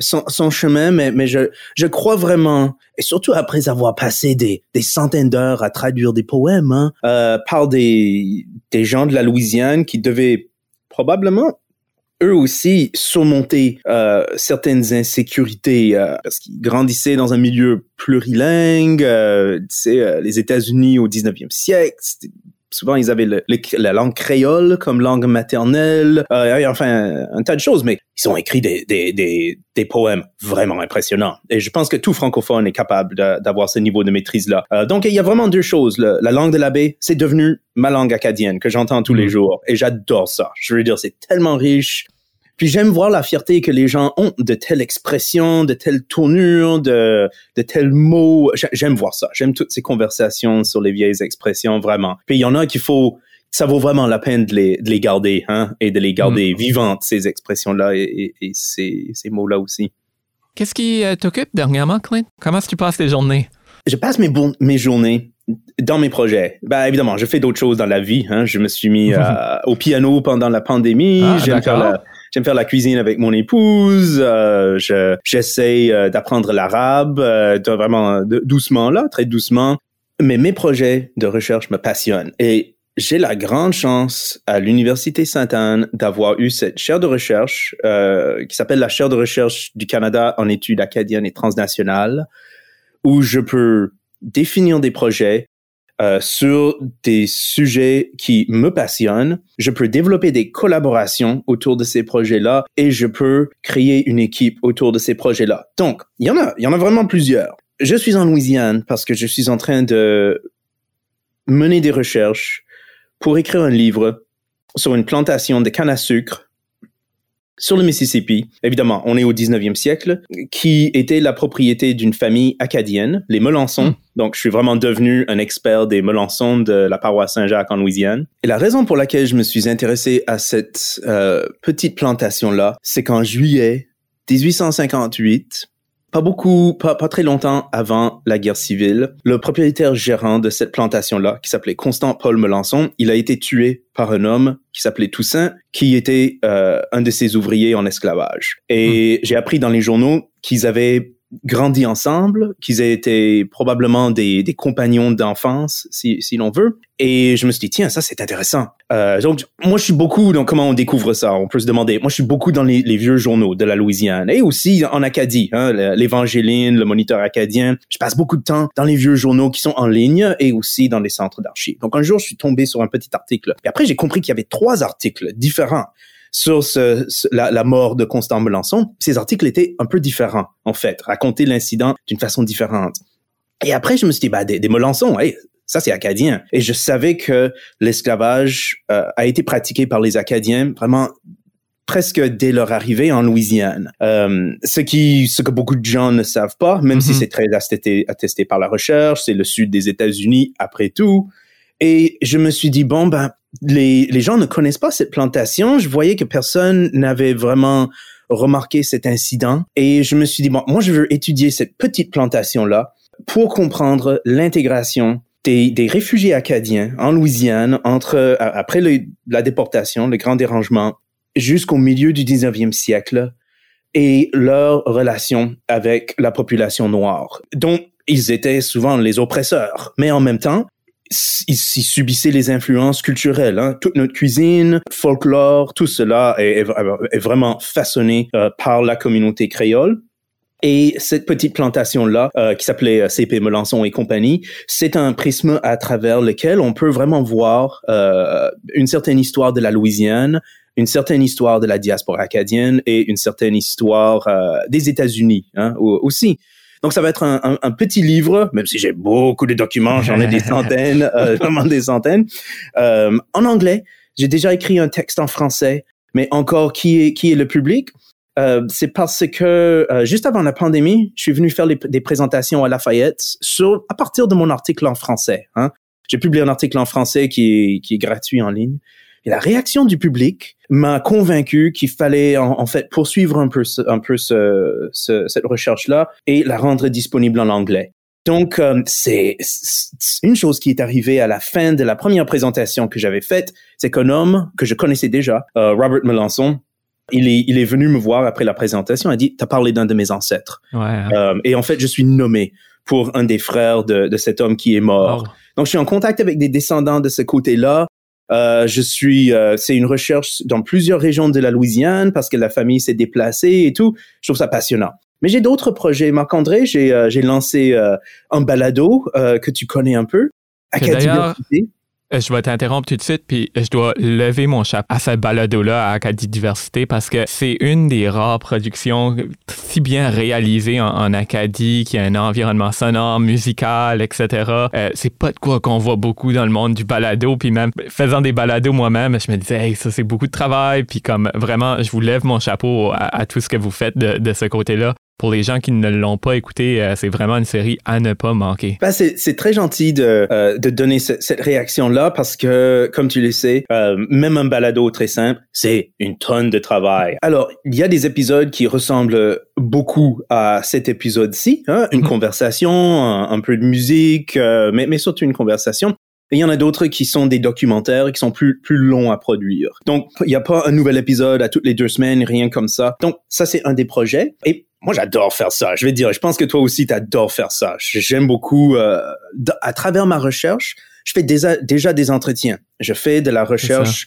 son, chemin, mais, je, crois vraiment, et surtout après avoir passé des, centaines d'heures à traduire des poèmes hein, euh, par des, gens de la Louisiane qui devaient probablement eux aussi surmonter euh, certaines insécurités euh, parce qu'ils grandissaient dans un milieu plurilingue. Euh, les États-Unis au 19e siècle, souvent ils avaient la langue créole comme langue maternelle, euh, enfin un, tas de choses, mais ils ont écrit des, des, des, des, poèmes vraiment impressionnants. Et je pense que tout francophone est capable d'avoir ce niveau de maîtrise-là. Euh, donc il y a vraiment deux choses. la langue de l'abbé, c'est devenu ma langue acadienne que j'entends tous les mm. jours, et j'adore ça. Je veux dire, c'est tellement riche. Puis j'aime voir la fierté que les gens ont de telles expressions, de telles tournures, de, de tels mots. J'aime voir ça. J'aime toutes ces conversations sur les vieilles expressions, vraiment. Puis il y en a qu'il faut, ça vaut vraiment la peine de les, de les garder, hein, et de les garder mm. vivantes, ces expressions-là et, et, ces, ces mots-là aussi. Qu'est-ce qui euh, t'occupe dernièrement, Clint? Comment est-ce que tu passes tes journées? Je passe mes, mes journées dans mes projets. Ben évidemment, je fais d'autres choses dans la vie. Hein. Je me suis mis euh, au piano pendant la pandémie. Ah, J'aime faire la, J'aime faire la cuisine avec mon épouse. Euh, je j'essaie euh, d'apprendre l'arabe, euh, vraiment doucement là, très doucement. Mais mes projets de recherche me passionnent et j'ai la grande chance à l'université Sainte-Anne d'avoir eu cette chaire de recherche euh, qui s'appelle la chaire de recherche du Canada en études acadiennes et transnationales, où je peux définir des projets euh, sur des sujets qui me passionnent. Je peux développer des collaborations autour de ces projets-là et je peux créer une équipe autour de ces projets-là. Donc, il y en a, il y en a vraiment plusieurs. Je suis en Louisiane parce que je suis en train de mener des recherches pour écrire un livre sur une plantation de canne à sucre sur le Mississippi, évidemment, on est au 19e siècle, qui était la propriété d'une famille acadienne, les Melançons. Hmm. Donc, je suis vraiment devenu un expert des Melançons de la paroisse Saint-Jacques en Louisiane. Et la raison pour laquelle je me suis intéressé à cette euh, petite plantation-là, c'est qu'en juillet 1858, pas beaucoup, pas, pas, très longtemps avant la guerre civile, le propriétaire gérant de cette plantation-là, qui s'appelait Constant Paul Melançon, il a été tué par un homme qui s'appelait Toussaint, qui était euh, un de ses ouvriers en esclavage. Et hmm. j'ai appris dans les journaux qu'ils avaient grandi ensemble, qu'ils aient été probablement des, des compagnons d'enfance, si, si l'on veut. Et je me suis dit, tiens, ça c'est intéressant. Euh, donc, moi, je suis beaucoup dans comment on découvre ça. On peut se demander. Moi, je suis beaucoup dans les, les vieux journaux de la Louisiane et aussi en Acadie, hein, l'Évangéline, le Moniteur acadien. Je passe beaucoup de temps dans les vieux journaux qui sont en ligne et aussi dans les centres d'archives. Donc, un jour, je suis tombé sur un petit article. Et après, j'ai compris qu'il y avait trois articles différents sur ce, la, la, mort de Constant Melançon. Ces articles étaient un peu différents, en fait, raconter l'incident d'une façon différente. Et après, je me suis dit, bah, des, des Melançons, hey, ça c'est acadien. Et je savais que l'esclavage euh, a été pratiqué par les Acadiens vraiment presque dès leur arrivée en Louisiane. Euh, ce qui, ce que beaucoup de gens ne savent pas, même si mm-hmm. c'est très attesté, attesté par la recherche, c'est le sud des États-Unis après tout. Et je me suis dit bon ben les, les gens ne connaissent pas cette plantation. Je voyais que personne n'avait vraiment remarqué cet incident. Et je me suis dit, bon, moi, je veux étudier cette petite plantation-là pour comprendre l'intégration des, des, réfugiés acadiens en Louisiane entre, après la déportation, le grand dérangement, jusqu'au milieu du 19e siècle et leur relation avec la population noire, dont ils étaient souvent les oppresseurs. Mais en même temps, ils, subissaient les influences culturelles. Hein. Toute notre cuisine, folklore, tout cela est, vraiment façonné euh, par la communauté créole. Et cette petite plantation-là, euh, qui s'appelait euh, CP Melançon et compagnie, c'est un prisme à travers lequel on peut vraiment voir une certaine histoire de la Louisiane, une certaine histoire de la diaspora acadienne et une certaine histoire des États-Unis hein, aussi. Donc, ça va être un, un, petit livre, même si j'ai beaucoup de documents, j'en ai des centaines, euh, vraiment des centaines, euh, en anglais. J'ai déjà écrit un texte en français, mais encore, qui est, qui est le public? Euh, c'est parce que euh, juste avant la pandémie, je suis venu faire des présentations à Lafayette sur, à partir de mon article en français. Hein. J'ai publié un article en français qui est, qui est gratuit en ligne. Et la réaction du public m'a convaincu qu'il fallait en, fait poursuivre un peu, un peu ce, ce, cette recherche-là et la rendre disponible en anglais. Donc, euh, c'est une chose qui est arrivée à la fin de la première présentation que j'avais faite, c'est qu'un homme que je connaissais déjà, euh, Robert Melançon, il est, il est venu me voir après la présentation, il a dit, t'as parlé d'un de mes ancêtres. Ouais. Euh, et en fait, je suis nommé pour un des frères de, de cet homme qui est mort. Donc, je suis en contact avec des descendants de ce côté-là. Euh, je suis, euh, c'est une recherche dans plusieurs régions de la Louisiane parce que la famille s'est déplacée et tout. Je trouve ça passionnant. Mais j'ai d'autres projets. Marc-André, j'ai euh, j'ai lancé un balado que tu connais un peu. Acadie je vais t'interrompre tout de suite, puis je dois lever mon chapeau à cette balado-là à Acadie Diversité parce que c'est une des rares productions si bien réalisées en, Acadie, qui a un environnement sonore, musical, etc. Euh, c'est pas de quoi qu'on voit beaucoup dans le monde du balado, puis même faisant des balados moi-même, je me disais, hey, ça c'est beaucoup de travail, puis comme vraiment, je vous lève mon chapeau à, tout ce que vous faites de ce côté-là pour les gens qui ne l'ont pas écouté, euh, c'est vraiment une série à ne pas manquer. Ben, c'est très gentil de, euh, de donner cette réaction-là parce que, comme tu le sais, euh, même un balado très simple, c'est une tonne de travail. Alors, il y a des épisodes qui ressemblent beaucoup à cet épisode-ci, hein, une mhm. conversation, un, peu de musique, mais, mais surtout une conversation. Et il y en a d'autres qui sont des documentaires qui sont plus, plus longs à produire. Donc, il n'y a pas un nouvel épisode à toutes les deux semaines, rien comme ça. Donc, ça, c'est un des projets. Et moi, j'adore faire ça. Je vais dire, je pense que toi aussi, tu adores faire ça. J'aime beaucoup, euh, à travers ma recherche, je fais déjà, déjà des entretiens. Je fais de la recherche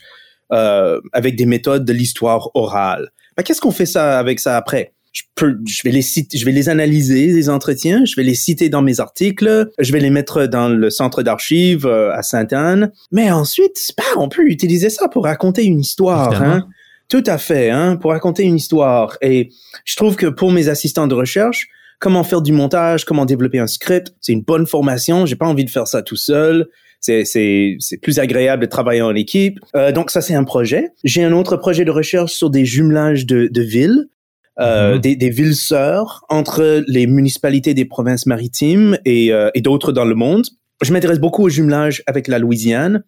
euh, avec des méthodes de l'histoire orale. Ben, Qu'est-ce qu'on fait ça avec ça après? Je, peux, je vais les citer, je vais les analyser les entretiens, je vais les citer dans mes articles, je vais les mettre dans le centre d'archives euh, à Sainte-Anne. Mais ensuite, bah, on peut utiliser ça pour raconter une histoire. Hein? Tout à fait, hein, pour raconter une histoire. Et je trouve que pour mes assistants de recherche, comment faire du montage, comment développer un script, c'est une bonne formation. J'ai pas envie de faire ça tout seul. C'est, c'est, c'est plus agréable de travailler en équipe. Euh, donc ça, c'est un projet. J'ai un autre projet de recherche sur des jumelages de, de villes. Euh, mm-hmm. des, des, villes sœurs entre les municipalités des provinces maritimes et, euh, et d'autres dans le monde. Je m'intéresse beaucoup au jumelage avec la Louisiane,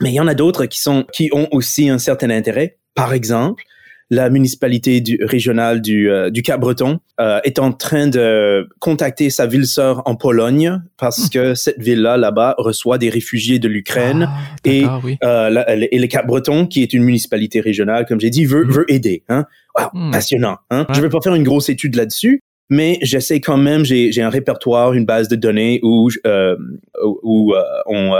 mais il y en a d'autres qui sont qui ont aussi un certain intérêt. Par exemple, la municipalité du, régionale du, euh, du Cap-Breton euh, est en train de contacter sa ville sœur en Pologne parce hmm. que cette ville-là, là-bas, reçoit des réfugiés de l'Ukraine ah, et, euh, et le Cap-Breton, qui est une municipalité régionale, comme j'ai dit, veut, hmm. veut aider. Hein? Hmm. Passionnant. Hein? Je vais pas faire une grosse étude là-dessus, mais j'essaie quand même, j'ai un répertoire, une base de données où, euh, où euh, on,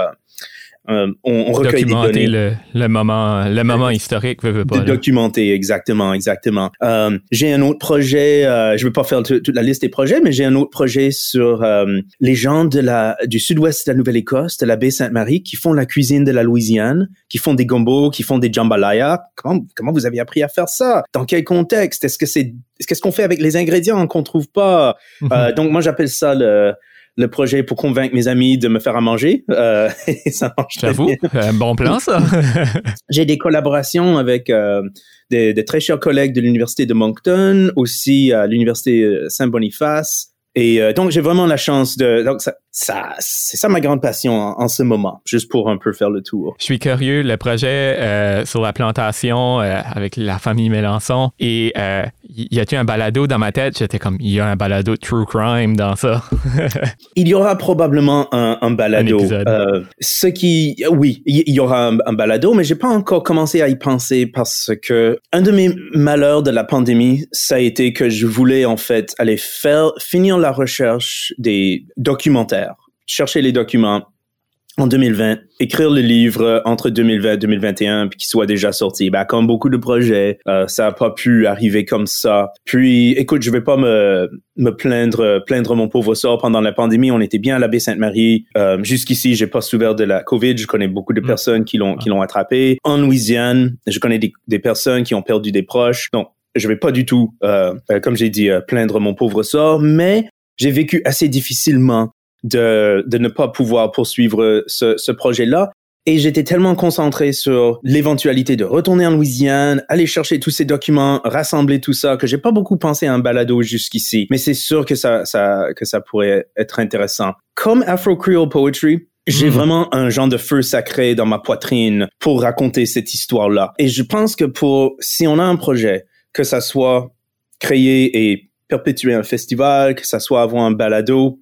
euh, euh, on, recueille des données. Le, le moment, le moment historique, veux, veux pas. Documenter, exactement, exactement. Euh, j'ai un autre projet, euh, je ne vais pas faire toute la liste des projets, mais j'ai un autre projet sur euh, les gens de la, du sud-ouest de la Nouvelle-Écosse, de la baie Sainte-Marie, qui font la cuisine de la Louisiane, qui font des gombos, qui font des jambalaya. Comment, comment vous avez appris à faire ça? Dans quel contexte? Est-ce que c'est, qu'est-ce qu'on fait avec les ingrédients qu'on trouve pas? Euh, donc, moi, j'appelle ça le, le projet pour convaincre mes amis de me faire à manger. Euh, ça marche J'avoue, un bon plan ça. J'ai des collaborations avec euh, des, des, très chers collègues de l'université de Moncton, aussi à l'université Saint-Boniface. Et euh, donc j'ai vraiment la chance de donc ça, ça c'est ça ma grande passion en, en, ce moment, juste pour un peu faire le tour. Je suis curieux, le projet euh, sur la plantation euh, avec la famille Mélenchon et euh, y a-t-il un balado dans ma tête? J'étais comme il y a un balado true crime dans ça. il y aura probablement un, un balado. Un ce qui oui, il y aura un, un balado, mais j'ai pas encore commencé à y penser parce que un de mes malheurs de la pandémie, ça a été que je voulais en fait aller faire finir la recherche des documentaires chercher les documents en 2020, écrire le livre entre 2020 et 2021, puis qu'il soit déjà sorti. Ben, comme beaucoup de projets, euh, ça n'a pas pu arriver comme ça. Puis, écoute, je vais pas me, me plaindre, plaindre mon pauvre sort. Pendant la pandémie, on était bien à la baie Sainte-Marie. Euh, Jusqu'ici, j'ai pas souffert de la COVID. Je connais beaucoup de mm. personnes qui l'ont, qui l'ont attrapé. En Louisiane, je connais des, des, personnes qui ont perdu des proches. Donc, je vais pas du tout, euh, euh comme j'ai dit, euh, plaindre mon pauvre sort, mais j'ai vécu assez difficilement de, de ne pas pouvoir poursuivre ce, ce projet-là. Et j'étais tellement concentré sur l'éventualité de retourner en Louisiane, aller chercher tous ces documents, rassembler tout ça, que j'ai pas beaucoup pensé à un balado jusqu'ici. Mais c'est sûr que ça, ça, que ça pourrait être intéressant. Comme Afro Creole Poetry, j'ai hmm. vraiment un genre de feu sacré dans ma poitrine pour raconter cette histoire-là. Et je pense que pour, si on a un projet, que ça soit créer et perpétuer un festival, que ça soit avoir un balado,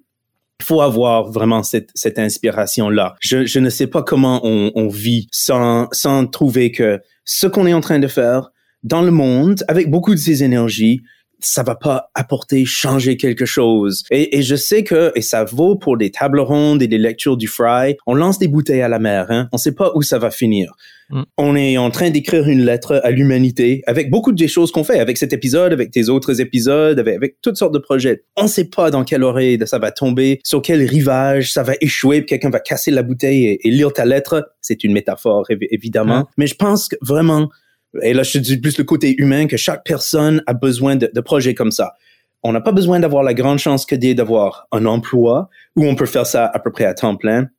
il faut avoir vraiment cette, cette inspiration-là. Je, je ne sais pas comment on, on vit sans, sans trouver que ce qu'on est en train de faire dans le monde, avec beaucoup de ces énergies, ça va pas apporter, changer quelque chose. Et, et, je sais que, et ça vaut pour des tables rondes et des lectures du Fry, on lance des bouteilles à la mer, hein? on sait pas où ça va finir. Mm. On est en train d'écrire une lettre à l'humanité avec beaucoup de choses qu'on fait, avec cet épisode, avec tes autres épisodes, avec, avec toutes sortes de projets. On sait pas dans quelle oreille ça va tomber, sur quel rivage ça va échouer, quelqu'un va casser la bouteille et, lire ta lettre. C'est une métaphore, évidemment. Mm. Mais je pense que vraiment, et là, je dis plus le côté humain, que chaque personne a besoin de, de projets comme ça. On n'a pas besoin d'avoir la grande chance que d'avoir un emploi où on peut faire ça à peu près à temps plein.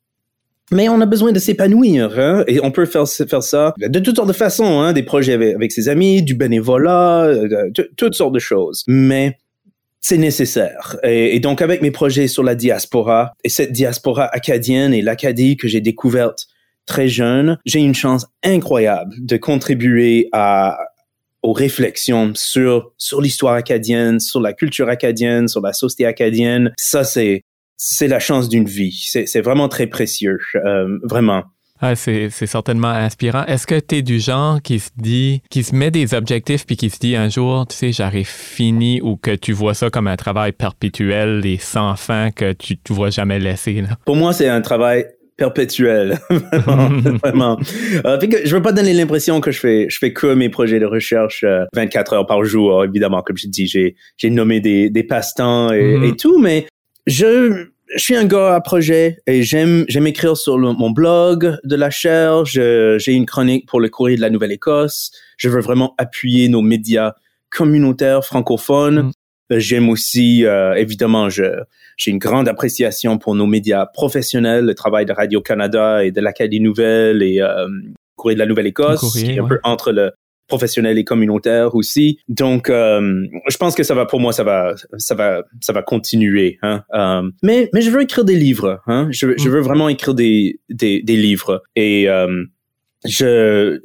Mais on a besoin de s'épanouir, hein? et on peut faire, faire ça de toutes sortes de façons, hein? des projets avec, ses amis, du bénévolat, euh, toutes sortes de choses. Mais c'est nécessaire. Et, et, donc avec mes projets sur la diaspora, et cette diaspora acadienne et l'Acadie que j'ai découverte très jeune, j'ai une chance incroyable de contribuer à, aux réflexions sur, sur l'histoire acadienne, sur la culture acadienne, sur la société acadienne. Ça, c'est, c'est la chance d'une vie. C'est vraiment très précieux, euh, vraiment. Ah, c'est certainement inspirant. Est-ce que tu es du genre qui se dit, qui se met des objectifs puis qui se dit un jour, tu sais, j'arrive fini ou que tu vois ça comme un travail perpétuel et sans fin que tu ne vois jamais laisser? Là? Pour moi, c'est un travail perpétuel. vraiment, vraiment. Euh, que je veux pas donner l'impression que je fais, je fais que mes projets de recherche 24 euh, heures par jour. Évidemment, comme je dis, j'ai, j'ai nommé des, des passe-temps et, mm-hmm. et, tout, mais je, je suis un gars à projet et j'aime, j'aime écrire sur mon blog de la chaire. j'ai une chronique pour le courrier de la Nouvelle-Écosse. Je veux vraiment appuyer nos médias communautaires francophones. Mm. J'aime aussi, euh, évidemment, j'ai une grande appréciation pour nos médias professionnels, le travail de Radio-Canada et de l'Acadie Nouvelle et euh, Courrier de la Nouvelle-Écosse, qui est un peu entre le professionnel et communautaire aussi. Donc, euh, je pense que ça va, pour moi, ça va, ça va, ça va continuer. Hein? Euh, mais, mais je veux écrire des livres. Hein? Je, je mm. veux vraiment écrire des, des, des livres. Et euh, je,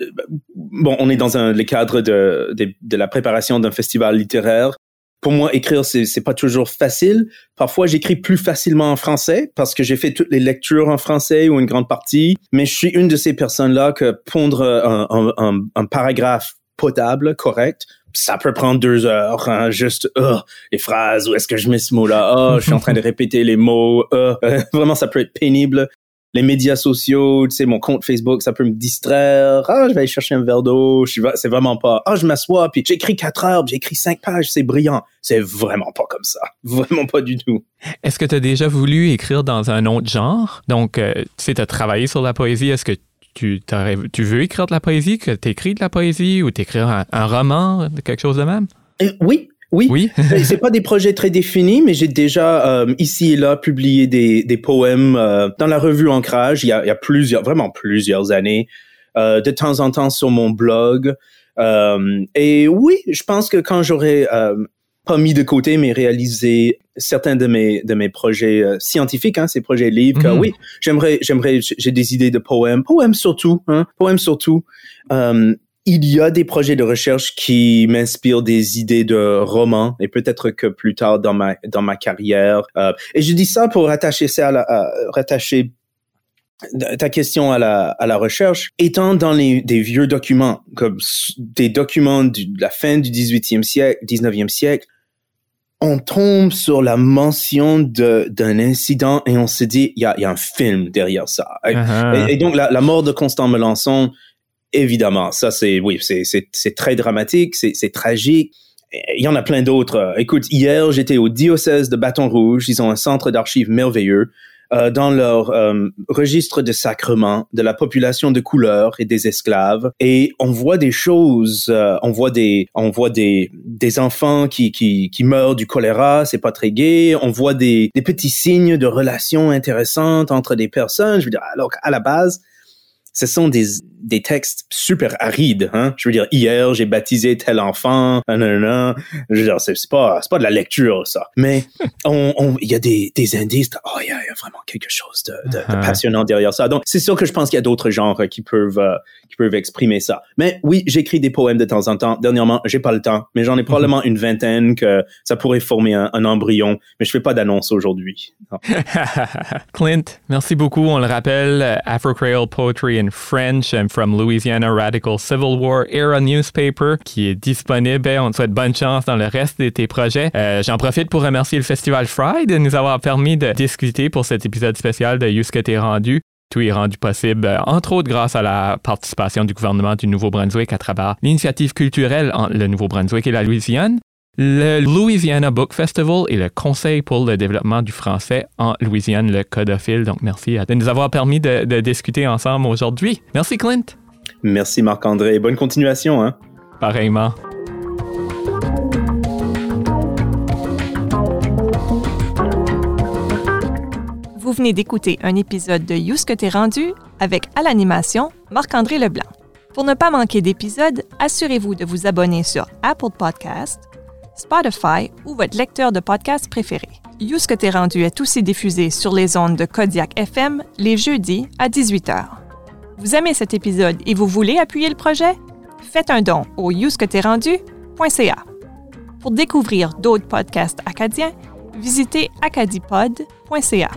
bon, on est dans un, le cadre de, de, de la préparation d'un festival littéraire pour moi, écrire, c'est, c'est pas toujours facile. Parfois, j'écris plus facilement en français parce que j'ai fait toutes les lectures en français ou une grande partie. Mais je suis une de ces personnes-là que pondre un, un, un, paragraphe potable, correct, ça peut prendre deux heures, hein, juste oh, les phrases, où est-ce que je mets ce mot-là, oh, je suis en train de répéter les mots, oh, vraiment ça peut être pénible les médias sociaux, tu sais, mon compte Facebook, ça peut me distraire. Ah, je vais aller chercher un verre d'eau. Je c'est vraiment pas. Ah, je m'assois puis j'écris quatre heures, j'écris cinq pages, c'est brillant. C'est vraiment pas comme ça. Vraiment pas du tout. Est-ce que tu as déjà voulu écrire dans un autre genre? Donc, euh, tu sais, tu as travaillé sur la poésie. Est-ce que tu, tu veux écrire de la poésie, que tu écris de la poésie ou t'écrire un, un roman, quelque chose de même? Euh, oui, oui, oui. c'est pas des projets très définis, mais j'ai déjà euh, ici et là publié des, des poèmes euh, dans la revue Ancrage il y a, il y a plusieurs, vraiment plusieurs années, euh, de temps en temps sur mon blog. Euh, et oui, je pense que quand j'aurai pas mis de côté, mais réalisé certains de mes de mes projets scientifiques, hein, ces projets livres, que, mhm. oui, j'aimerais j'aimerais j'ai des idées de poèmes, poèmes surtout, hein, poèmes surtout. Il y a des projets de recherche qui m'inspirent des idées de romans et peut-être que plus tard dans ma dans ma carrière. Euh, et je dis ça pour rattacher ça à, la, rattacher ta question à la, à la recherche, étant dans les, des vieux documents, comme des documents de la fin du 18e siècle, 19e siècle, on tombe sur la mention d'un incident et on se dit, il y a, y a, un film derrière ça. Uh-huh. et, donc, la, la, mort de Constant Melançon, évidemment, ça c'est oui, c'est très dramatique, c'est tragique. Il y en a plein d'autres. Écoute, hier j'étais au diocèse de Bâton Rouge. Ils ont un centre d'archives merveilleux. Euh, dans leur euh, registre de sacrements de la population de couleur et des esclaves et on voit des choses euh, on voit des on voit des des enfants qui qui qui meurent du choléra c'est pas très gai on voit des des petits signes de relations intéressantes entre des personnes je veux dire alors à la base ce sont des, des textes super arides. Hein? Je veux dire, hier, j'ai baptisé tel enfant. Nanana. Je veux dire, c'est pas, pas de la lecture, ça. Mais il on, y a des, des indices. oh, il y, a vraiment quelque chose de, de, uh-huh. passionnant derrière ça. Donc, c'est sûr que je pense qu'il y a d'autres genres qui peuvent, euh, qui peuvent exprimer ça. Mais oui, j'écris des poèmes de temps en temps. Dernièrement, j'ai pas le temps, mais j'en ai probablement mm-hmm. une vingtaine que ça pourrait former un, un embryon. Mais je fais pas d'annonce aujourd'hui. Clint, merci beaucoup. On le rappelle, Afro Creole Poetry in French from Louisiana Radical Civil War Era Newspaper qui est disponible. On te souhaite bonne chance dans le reste de tes projets. Euh, j'en profite pour remercier le Festival Fry de nous avoir permis de discuter pour cet épisode spécial de You ce que t'es rendu. Tout est rendu possible, euh, entre autres grâce à la participation du gouvernement du Nouveau-Brunswick à travers l'initiative culturelle entre le Nouveau-Brunswick et la Louisiane le Louisiana Book Festival et le Conseil pour le développement du français en Louisiane, le Codophile. Donc, merci de nous avoir permis de, discuter ensemble aujourd'hui. Merci, Clint. Merci, Marc-André. Bonne continuation. Hein? Pareillement. Vous venez d'écouter un épisode de You que t'es rendu avec à l'animation Marc-André Leblanc. Pour ne pas manquer d'épisodes, assurez-vous de vous abonner sur Apple Podcast, Spotify ou votre lecteur de podcast préféré. You ce que t'es rendu est aussi diffusé sur les ondes de Kodiak FM les jeudis à 18h. Vous aimez cet épisode et vous voulez appuyer le projet? Faites un don au rendu.ca. Pour découvrir d'autres podcasts acadiens, visitez acadipod.ca.